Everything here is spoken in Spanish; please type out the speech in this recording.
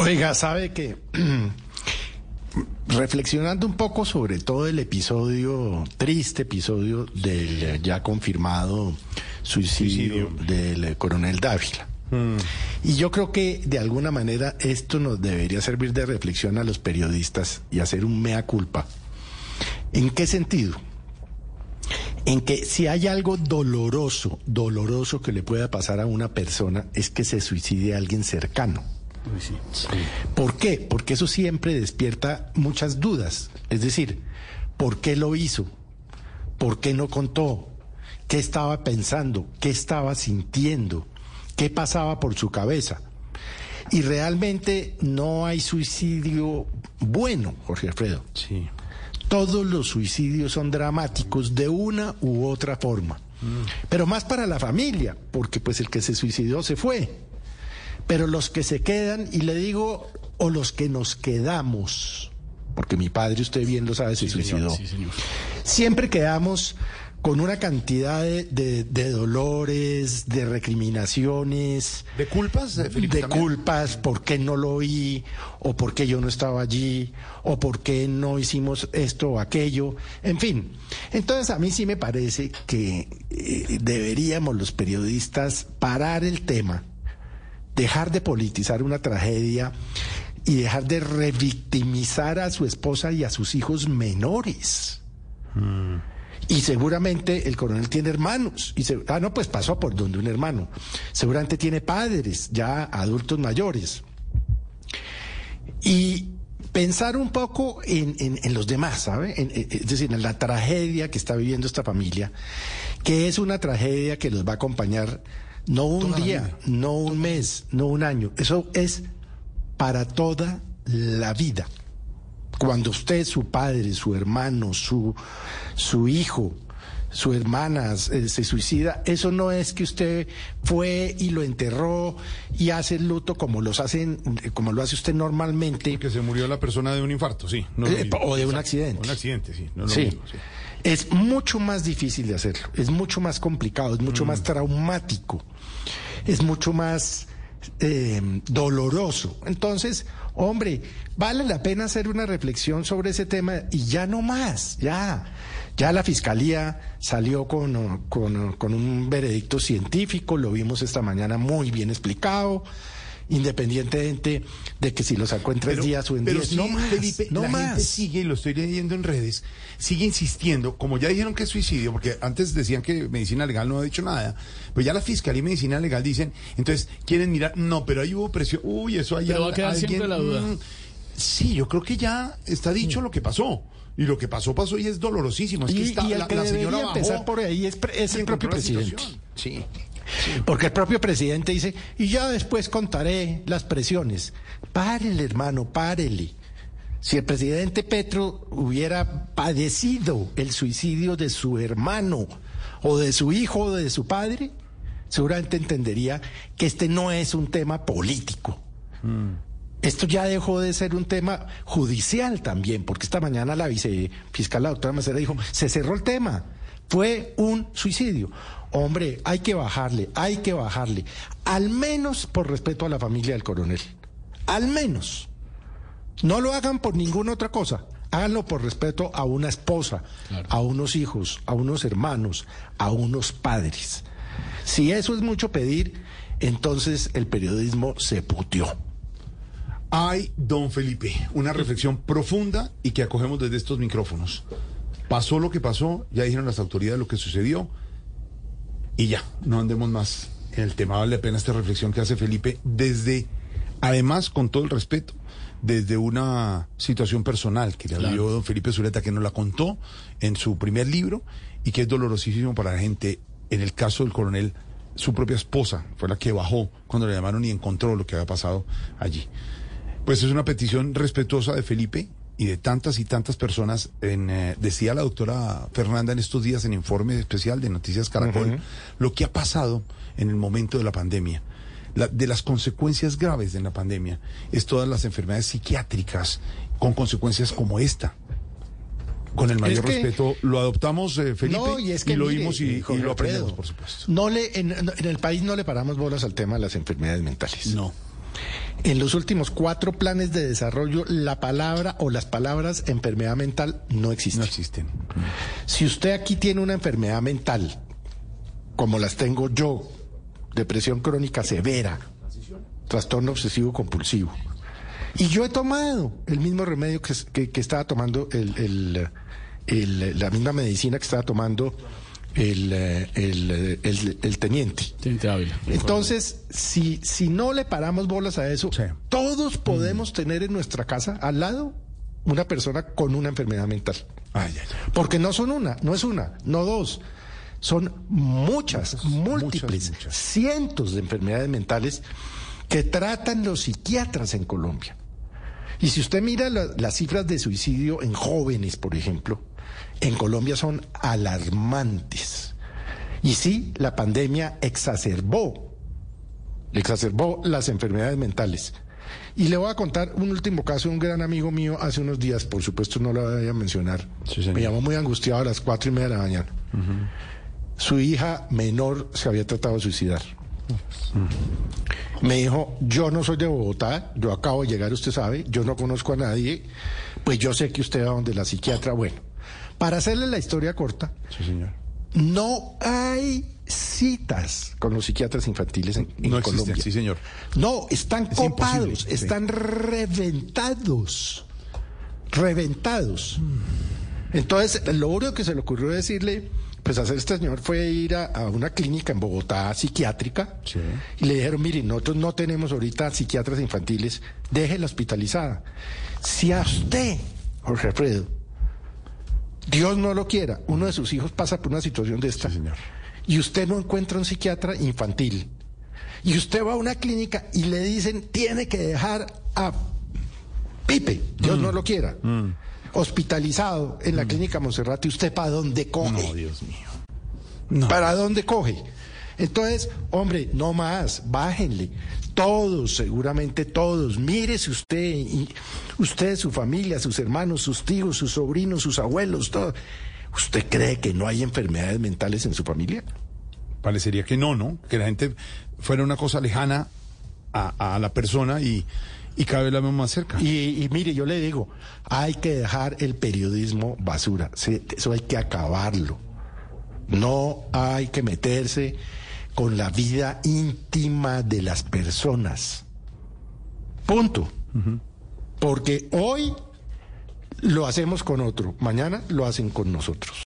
Oiga, sabe que reflexionando un poco sobre todo el episodio, triste episodio del ya confirmado suicidio, del coronel Dávila. Mm. Y yo creo que de alguna manera esto nos debería servir de reflexión a los periodistas y hacer un mea culpa. ¿En qué sentido? En que si hay algo doloroso, doloroso que le pueda pasar a una persona es que se suicide a alguien cercano. ¿Por qué? Porque eso siempre despierta muchas dudas. Es decir, ¿por qué lo hizo? ¿Por qué no contó? ¿Qué estaba pensando? ¿Qué estaba sintiendo? ¿Qué pasaba por su cabeza? Y realmente no hay suicidio bueno, Jorge Alfredo. Sí. Todos los suicidios son dramáticos de una u otra forma. Mm. Pero más para la familia, porque pues el que se suicidó se fue. Pero los que se quedan, y le digo, o los que nos quedamos, porque mi padre, usted bien lo sabe, se suicidó. Siempre quedamos con una cantidad de, dolores, de recriminaciones. ¿De culpas, de, de culpas, por qué no lo oí, o por qué yo no estaba allí, o por qué no hicimos esto o aquello, en fin. Entonces a mí sí me parece que eh, deberíamos los periodistas parar el tema dejar de politizar una tragedia y dejar de revictimizar a su esposa y a sus hijos menores. Mm. Y seguramente el coronel tiene hermanos. Y se, ah, no, pues pasó por donde un hermano. Seguramente tiene padres, ya adultos mayores. Y pensar un poco en, en, los demás, ¿sabe? es decir, en la tragedia que está viviendo esta familia, que es una tragedia que los va a acompañar no un día, no un mes, no un año. Eso es para toda la vida. Cuando usted, su padre, su hermano, su, su hijo, su hermana eh, se suicida, eso no es que usted fue y lo enterró y hace el luto como los hacen, como lo hace usted normalmente. Que se murió la persona de un infarto, sí. Eh, o de un accidente. Un accidente, sí. sí. Es mucho más difícil de hacerlo, es mucho más complicado, es mucho mm. más traumático, es mucho más eh, doloroso. Entonces, hombre, vale la pena hacer una reflexión sobre ese tema y ya no más, ya. Ya la fiscalía salió con, con, con un veredicto científico, lo vimos esta mañana muy bien explicado independientemente de que si lo sacó en tres días o en diez. no más, Felipe, no la más. gente sigue, y lo estoy leyendo en redes, sigue insistiendo, como ya dijeron que es suicidio, porque antes decían que medicina legal no ha dicho nada, pues ya la fiscalía y medicina legal dicen, entonces quieren mirar, no, pero ahí hubo presión, uy, eso hay Pero va a quedar siempre la duda. Mm, sí, yo creo que ya está dicho lo que pasó. Y lo que pasó, pasó y es dolorosísimo. Es que está, y el que la, señora empezar por ahí es, es el propio presidente. Sí. Porque el propio presidente dice, y ya después contaré las presiones. Párele, hermano, párele. Si el presidente Petro hubiera padecido el suicidio de su hermano o de su hijo o de su padre, seguramente entendería que este no es un tema político. Mm. Esto ya dejó de ser un tema judicial también, porque esta mañana la vicefiscal, la doctora Macera, dijo, se cerró el tema. Fue un suicidio. Hombre, hay que bajarle, hay que bajarle. Al menos por respeto a la familia del coronel. Al menos. No lo hagan por ninguna otra cosa. Háganlo por respeto a una esposa, a unos hijos, a unos hermanos, a unos padres. Si eso es mucho pedir, entonces el periodismo se putió. Hay, don Felipe, una reflexión profunda y que acogemos desde estos micrófonos. Pasó lo que pasó, ya dijeron las autoridades lo que sucedió y ya, no andemos más en el tema. Vale la pena esta reflexión que hace Felipe desde, además, con todo el respeto, desde una situación personal que le claro. don Felipe Zuleta, que nos la contó en su primer libro y que es dolorosísimo para la gente. En el caso del coronel, su propia esposa fue la que bajó cuando le llamaron y encontró lo que había pasado allí. Pues es una petición respetuosa de Felipe, y de tantas y tantas personas, en, eh, decía la doctora Fernanda en estos días en informe especial de Noticias Caracol, lo que ha pasado en el momento de la pandemia. de las consecuencias graves de la pandemia es todas las enfermedades psiquiátricas con consecuencias como esta. Con el mayor respeto, lo adoptamos, eh, Felipe, y, lo oímos y, lo aprendemos, por supuesto. No le, en, en el país no le paramos bolas al tema de las enfermedades mentales. No. En los últimos cuatro planes de desarrollo, la palabra o las palabras enfermedad mental no existen. No existen. Si usted aquí tiene una enfermedad mental, como las tengo yo, depresión crónica severa, trastorno obsesivo compulsivo, y yo he tomado el mismo remedio que, que- que estaba tomando el- el, el- la misma medicina que estaba tomando el, eh, el, eh, el- el teniente. Teniente Ávila. Entonces, si, si no le paramos bolas a eso, Sí. todos podemos tener en nuestra casa al lado una persona con una enfermedad mental. Ay, ay, ay. Porque no son una, no es una, no dos. Son muchas, múltiples, muchas. cientos de enfermedades mentales que tratan los psiquiatras en Colombia. Y si usted mira la- las cifras de suicidio en jóvenes, por ejemplo, en Colombia son alarmantes. Y sí, la pandemia exacerbó, exacerbó las enfermedades mentales. Y le voy a contar un último caso de un gran amigo mío hace unos días, por supuesto no lo voy a mencionar. Sí. Me llamó muy angustiado a las cuatro y media de la mañana. Su hija menor se había tratado de suicidar. Me dijo, yo no soy de Bogotá, yo acabo de llegar, usted sabe, yo no conozco a nadie, pues yo sé que usted va donde la psiquiatra. Bueno, para hacerle la historia corta, Sí, señor. no hay citas con los psiquiatras infantiles en, en No existen, Colombia. sí, señor. No, están Es copados, sí. están reventados. Reventados. Entonces, lo único que se le ocurrió decirle, pues hacer este señor fue ir a, a una clínica en Bogotá psiquiátrica Sí. y le dijeron, mire, nosotros no tenemos ahorita psiquiatras infantiles, déjela hospitalizada. Si a usted, Jorge Alfredo, Dios no lo quiera, uno de sus hijos pasa por una situación de esta Sí, señor. y usted no encuentra un psiquiatra infantil y usted va a una clínica y le dicen tiene que dejar a Pipe, Dios Mm. no lo quiera, hospitalizado en la clínica Monserrate, ¿usted para dónde coge? No, Dios mío. No. ¿Para dónde coge? Entonces, hombre, no más, bájenle. Todos, seguramente todos. Mírese usted, y usted, su familia, sus hermanos, sus tíos, sus sobrinos, sus abuelos, todo. ¿Usted cree que no hay enfermedades mentales en su familia? Parecería que no, ¿no? Que la gente fuera una cosa lejana a, a la persona y, y cada vez la vemos más cerca. Y, y mire, yo le digo, hay que dejar el periodismo basura. Eso hay que acabarlo. No hay que meterse con la vida íntima de las personas. Punto. Porque hoy lo hacemos con otro, mañana lo hacen con nosotros.